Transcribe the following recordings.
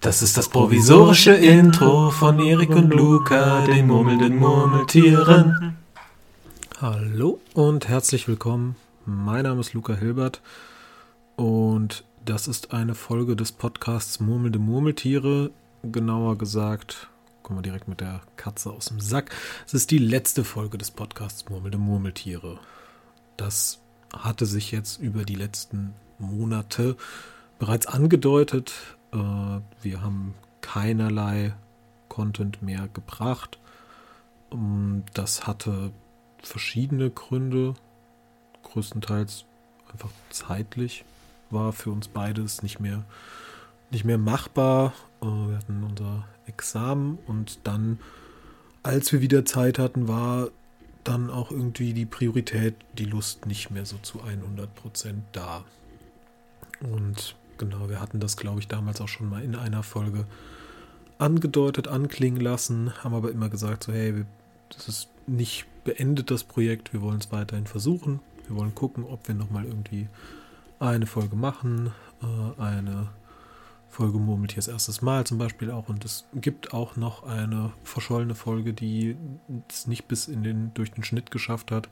Das ist das provisorische Intro von Erik und Luca, den murmelnden Murmeltieren. Hallo und herzlich willkommen. Mein Name ist Luca Hilbert und das ist eine Folge des Podcasts Murmelnde Murmeltiere. Genauer gesagt, kommen wir direkt mit der Katze aus dem Sack. Es ist die letzte Folge des Podcasts Murmelnde Murmeltiere. Das hatte sich jetzt über die letzten Monate bereits angedeutet. Äh, wir haben keinerlei Content mehr gebracht. Ähm, das hatte verschiedene Gründe. Größtenteils einfach zeitlich war für uns beides nicht mehr, nicht mehr machbar. Äh, wir hatten unser Examen und dann, als wir wieder Zeit hatten, war dann auch irgendwie die Priorität, die Lust nicht mehr so zu 100 Prozent da. Und genau, wir hatten das, glaube ich, damals auch schon mal in einer Folge angedeutet, anklingen lassen, haben aber immer gesagt, so hey, das ist nicht beendet, das Projekt, wir wollen es weiterhin versuchen, wir wollen gucken, ob wir nochmal irgendwie eine Folge machen, äh, eine Folge Murmeltiers erstes Mal zum Beispiel auch. Und es gibt auch noch eine verschollene Folge, die es nicht bis in den, durch den Schnitt geschafft hat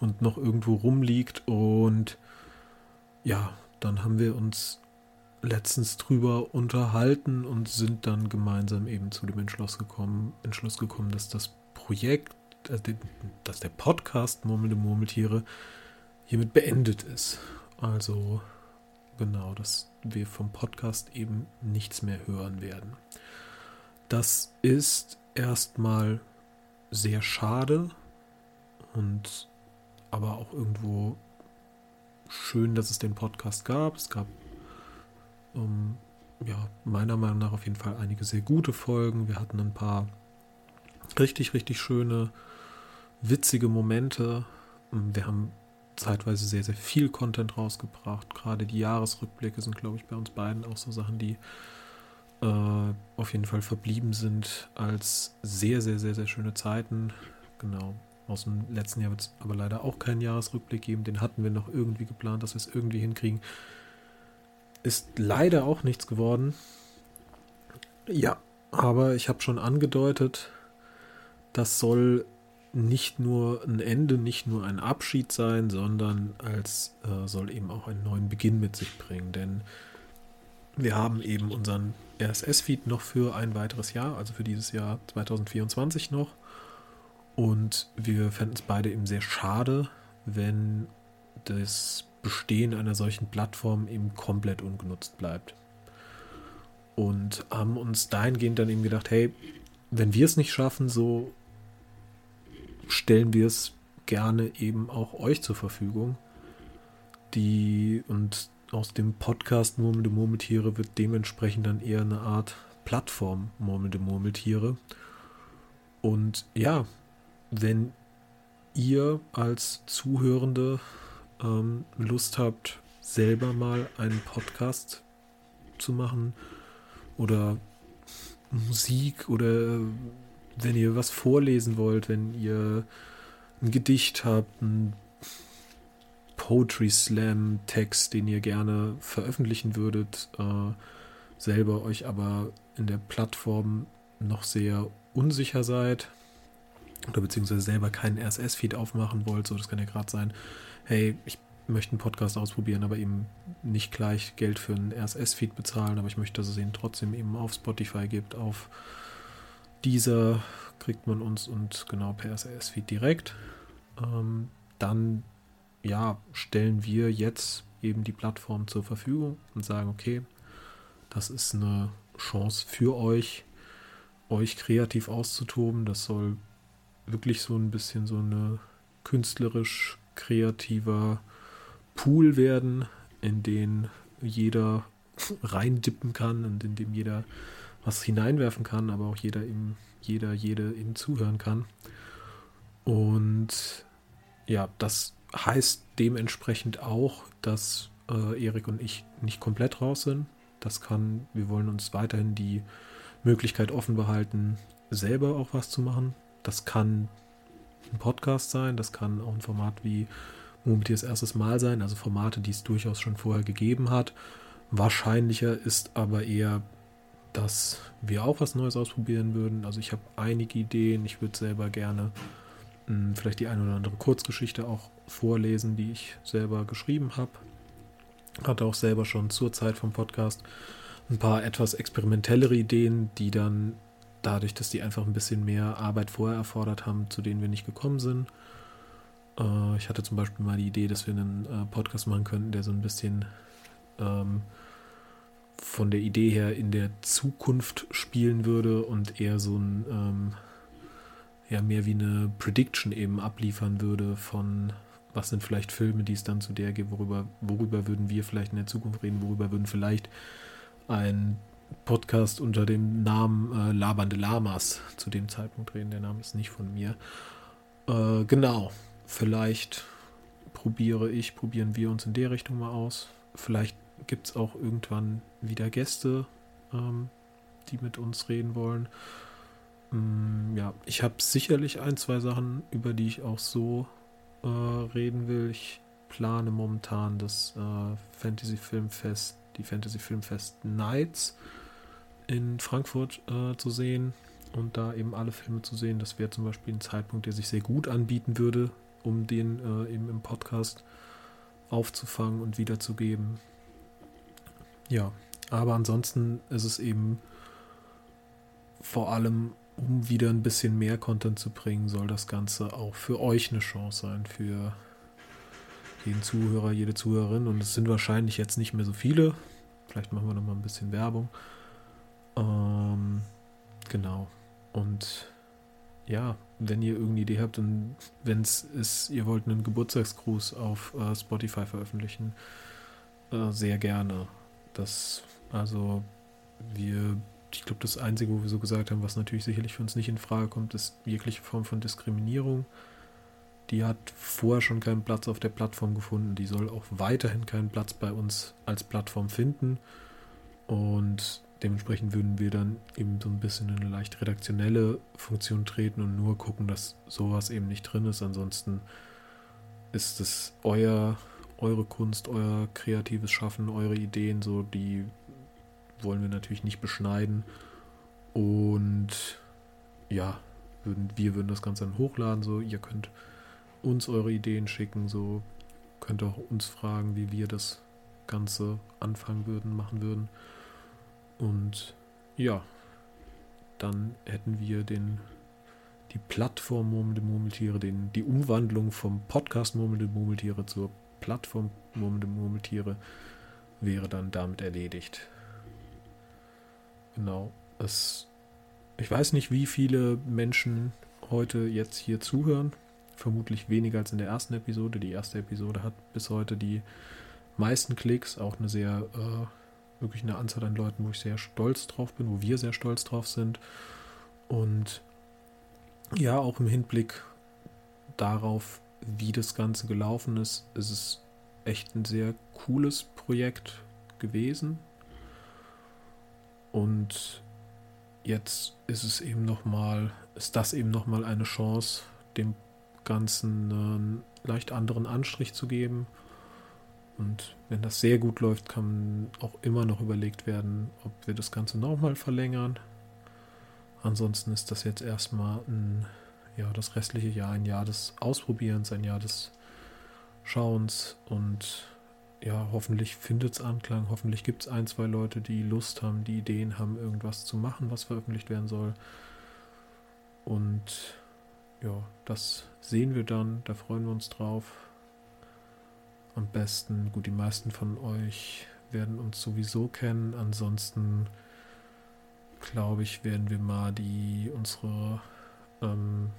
und noch irgendwo rumliegt. Und ja, dann haben wir uns letztens drüber unterhalten und sind dann gemeinsam eben zu dem Entschluss gekommen, Entschluss gekommen, dass das Projekt, äh, dass der Podcast Murmelnde Murmeltiere hiermit beendet ist. Also genau, dass wir vom Podcast eben nichts mehr hören werden. Das ist erstmal sehr schade und aber auch irgendwo schön, dass es den Podcast gab. Es gab ähm, ja meiner Meinung nach auf jeden Fall einige sehr gute Folgen. Wir hatten ein paar richtig, richtig schöne, witzige Momente. Wir haben zeitweise sehr, sehr viel Content rausgebracht. Gerade die Jahresrückblicke sind, glaube ich, bei uns beiden auch so Sachen, die äh, auf jeden Fall verblieben sind als sehr, sehr, sehr, sehr schöne Zeiten. Genau. Aus dem letzten Jahr wird es aber leider auch keinen Jahresrückblick geben. Den hatten wir noch irgendwie geplant, dass wir es irgendwie hinkriegen. Ist leider auch nichts geworden. Ja, aber ich habe schon angedeutet, das soll nicht nur ein Ende, nicht nur ein Abschied sein, sondern als äh, soll eben auch einen neuen Beginn mit sich bringen. Denn wir haben eben unseren RSS-Feed noch für ein weiteres Jahr, also für dieses Jahr 2024 noch. Und wir fänden es beide eben sehr schade, wenn das Bestehen einer solchen Plattform eben komplett ungenutzt bleibt. Und haben uns dahingehend dann eben gedacht, hey, wenn wir es nicht schaffen, so stellen wir es gerne eben auch euch zur Verfügung. Die und aus dem Podcast Murmelnde Murmeltiere wird dementsprechend dann eher eine Art Plattform Murmelnde Murmeltiere. Und ja, wenn ihr als Zuhörende ähm, Lust habt, selber mal einen Podcast zu machen oder Musik oder wenn ihr was vorlesen wollt, wenn ihr ein Gedicht habt, ein Poetry Slam Text, den ihr gerne veröffentlichen würdet, äh, selber euch aber in der Plattform noch sehr unsicher seid oder beziehungsweise selber keinen RSS-Feed aufmachen wollt, so das kann ja gerade sein, hey, ich möchte einen Podcast ausprobieren, aber eben nicht gleich Geld für einen RSS-Feed bezahlen, aber ich möchte, dass es ihn trotzdem eben auf Spotify gibt, auf dieser kriegt man uns und genau per RSS-Feed direkt. Ähm, dann ja, stellen wir jetzt eben die Plattform zur Verfügung und sagen, okay, das ist eine Chance für euch, euch kreativ auszutoben. Das soll wirklich so ein bisschen so eine künstlerisch kreativer Pool werden, in den jeder reindippen kann und in dem jeder was hineinwerfen kann, aber auch jeder ihm, jeder, jede ihm zuhören kann. Und ja, das heißt dementsprechend auch, dass äh, Erik und ich nicht komplett raus sind. Das kann, wir wollen uns weiterhin die Möglichkeit offen behalten, selber auch was zu machen. Das kann ein Podcast sein, das kann auch ein Format wie Murmeltiers erstes Mal sein, also Formate, die es durchaus schon vorher gegeben hat. Wahrscheinlicher ist aber eher dass wir auch was Neues ausprobieren würden. Also ich habe einige Ideen. Ich würde selber gerne mh, hm, vielleicht die eine oder andere Kurzgeschichte auch vorlesen, die ich selber geschrieben habe. Hatte auch selber schon zur Zeit vom Podcast ein paar etwas experimentellere Ideen, die dann dadurch, dass die einfach ein bisschen mehr Arbeit vorher erfordert haben, zu denen wir nicht gekommen sind. Äh, ich hatte zum Beispiel mal die Idee, dass wir einen äh, Podcast machen könnten, der so ein bisschen ähm, von der Idee her in der Zukunft spielen würde und eher so ein, ähm, ja, mehr wie eine Prediction eben abliefern würde von, was sind vielleicht Filme, die es dann zu der gibt, worüber, worüber würden wir vielleicht in der Zukunft reden, worüber würden vielleicht ein Podcast unter dem Namen äh, Labernde Lamas zu dem Zeitpunkt reden. Der Name ist nicht von mir. Äh, genau, vielleicht probiere ich, probieren wir uns in der Richtung mal aus. Vielleicht gibt es auch irgendwann wieder Gäste, ähm, die mit uns reden wollen. Mm, ja, ich habe sicherlich ein, zwei Sachen, über die ich auch so äh, reden will. Ich plane momentan das äh, Fantasy Filmfest, die Fantasy Filmfest Nights in Frankfurt äh, zu sehen und da eben alle Filme zu sehen. Das wäre zum Beispiel ein Zeitpunkt, der sich sehr gut anbieten würde, um den äh, eben im Podcast aufzufangen und wiederzugeben. Ja, aber ansonsten ist es eben vor allem, um wieder ein bisschen mehr Content zu bringen, soll das Ganze auch für euch eine Chance sein, für jeden Zuhörer, jede Zuhörerin. Und es sind wahrscheinlich jetzt nicht mehr so viele. Vielleicht machen wir noch mal ein bisschen Werbung. Ähm, genau. Und ja, wenn ihr irgendeine Idee habt und wenn es ist, ihr wollt einen Geburtstagsgruß auf äh, Spotify veröffentlichen, äh, sehr gerne. Das, also, wir, ich glaube, das Einzige, wo wir so gesagt haben, was natürlich sicherlich für uns nicht in Frage kommt, ist jegliche Form von Diskriminierung. Die hat vorher schon keinen Platz auf der Plattform gefunden. Die soll auch weiterhin keinen Platz bei uns als Plattform finden. Und dementsprechend würden wir dann eben so ein bisschen in eine leicht redaktionelle Funktion treten und nur gucken, dass sowas eben nicht drin ist. Ansonsten ist es euer eure Kunst, euer kreatives Schaffen, eure Ideen, so die wollen wir natürlich nicht beschneiden. Und ja, würden, wir würden das Ganze dann hochladen, so ihr könnt uns eure Ideen schicken, so könnt auch uns fragen, wie wir das Ganze anfangen würden, machen würden. Und ja, dann hätten wir den die Plattform Murmelnde Murmeltiere, den, die Umwandlung vom Podcast Murmelnde Murmeltiere zur Plattform Murmelnde Murmeltiere wäre dann damit erledigt. Genau. Es, ich weiß nicht, wie viele Menschen heute jetzt hier zuhören. Vermutlich weniger als in der ersten Episode. Die erste Episode hat bis heute die meisten Klicks, auch eine sehr, äh, wirklich eine Anzahl an Leuten, wo ich sehr stolz drauf bin, wo wir sehr stolz drauf sind. Und ja, auch im Hinblick darauf, wie das Ganze gelaufen ist, ist es echt ein sehr cooles Projekt gewesen. Und jetzt ist es eben nochmal, ist das eben nochmal eine Chance, dem Ganzen einen leicht anderen Anstrich zu geben. Und wenn das sehr gut läuft, kann auch immer noch überlegt werden, ob wir das Ganze nochmal verlängern. Ansonsten ist das jetzt erstmal ein ja, das restliche Jahr ein Jahr des Ausprobierens, ein Jahr des Schauens und ja, hoffentlich findet es Anklang, hoffentlich gibt es ein, zwei Leute, die Lust haben, die Ideen haben, irgendwas zu machen, was veröffentlicht werden soll. Und ja, das sehen wir dann, da freuen wir uns drauf. Am besten, gut, die meisten von euch werden uns sowieso kennen. Ansonsten glaube ich, werden wir mal die unsere ähm,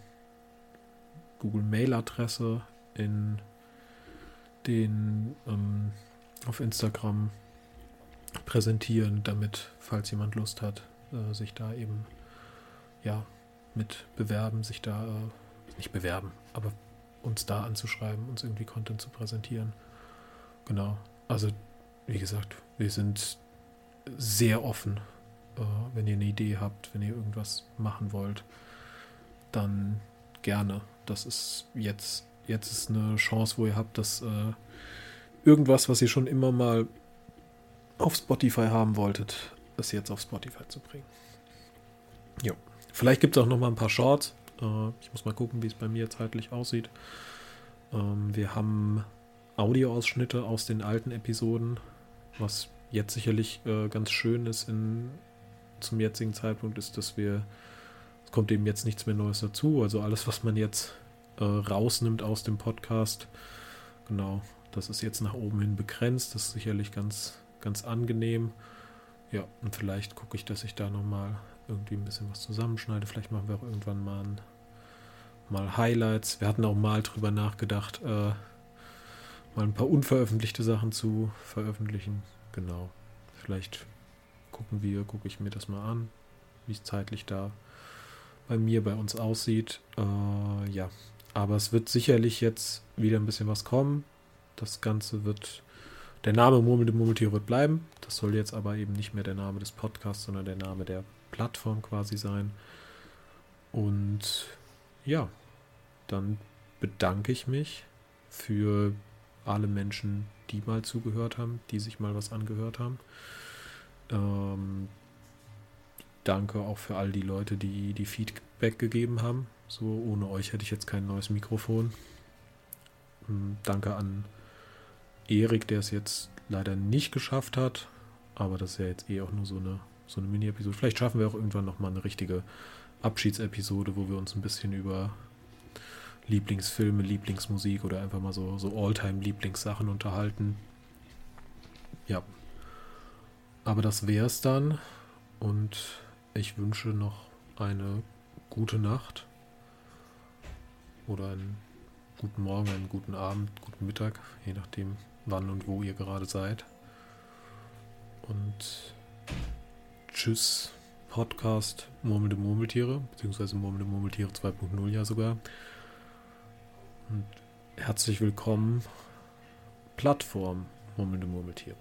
Google Mail Adresse in den ähm, auf Instagram präsentieren, damit, falls jemand Lust hat, äh, sich da eben ja mit bewerben, sich da äh, nicht bewerben, aber uns da anzuschreiben, uns irgendwie Content zu präsentieren. Genau. Also, wie gesagt, wir sind sehr offen. Äh, wenn ihr eine Idee habt, wenn ihr irgendwas machen wollt, dann gerne. Das ist jetzt, jetzt ist eine Chance, wo ihr habt, dass äh, irgendwas, was ihr schon immer mal auf Spotify haben wolltet, es jetzt auf Spotify zu bringen. Jo. Vielleicht gibt es auch noch mal ein paar Shorts. Äh, ich muss mal gucken, wie es bei mir zeitlich aussieht. Ähm, wir haben Audioausschnitte aus den alten Episoden, was jetzt sicherlich äh, ganz schön ist in, zum jetzigen Zeitpunkt, ist, dass wir, es kommt eben jetzt nichts mehr Neues dazu. Also alles, was man jetzt äh, rausnimmt aus dem Podcast, genau, das ist jetzt nach oben hin begrenzt. Das ist sicherlich ganz, ganz angenehm. Ja, und vielleicht gucke ich, dass ich da nochmal irgendwie ein bisschen was zusammenschneide. Vielleicht machen wir auch irgendwann mal, ein, mal Highlights. Wir hatten auch mal drüber nachgedacht, äh, mal ein paar unveröffentlichte Sachen zu veröffentlichen. Genau. Vielleicht gucken wir, gucke ich mir das mal an, wie es zeitlich da bei mir, bei uns aussieht. Äh, ja, aber es wird sicherlich jetzt wieder ein bisschen was kommen. Das Ganze wird der Name Murmelnde Murmeltiere wird bleiben. Das soll jetzt aber eben nicht mehr der Name des Podcasts, sondern der Name der Plattform quasi sein. Und ja, dann bedanke ich mich für alle Menschen, die mal zugehört haben, die sich mal was angehört haben. Ähm, danke auch für all die Leute, die die Feedback gegeben haben. So, ohne euch hätte ich jetzt kein neues Mikrofon. Ähm, danke an Erik, der es jetzt leider nicht geschafft hat. Aber das ist ja jetzt eh auch nur so eine, so eine Mini-Episode. Vielleicht schaffen wir auch irgendwann nochmal eine richtige Abschiedsepisode, wo wir uns ein bisschen über Lieblingsfilme, Lieblingsmusik oder einfach mal so, so Alltime-Lieblingssachen unterhalten. Ja. Aber das wäre es dann. Und ich wünsche noch eine gute Nacht. Oder einen guten Morgen, einen guten Abend, guten Mittag, je nachdem, wann und wo ihr gerade seid. Und tschüss, Podcast Murmelnde Murmeltiere, beziehungsweise Murmelnde Murmeltiere 2.0 ja sogar. Und herzlich willkommen, Plattform Murmelnde Murmeltiere.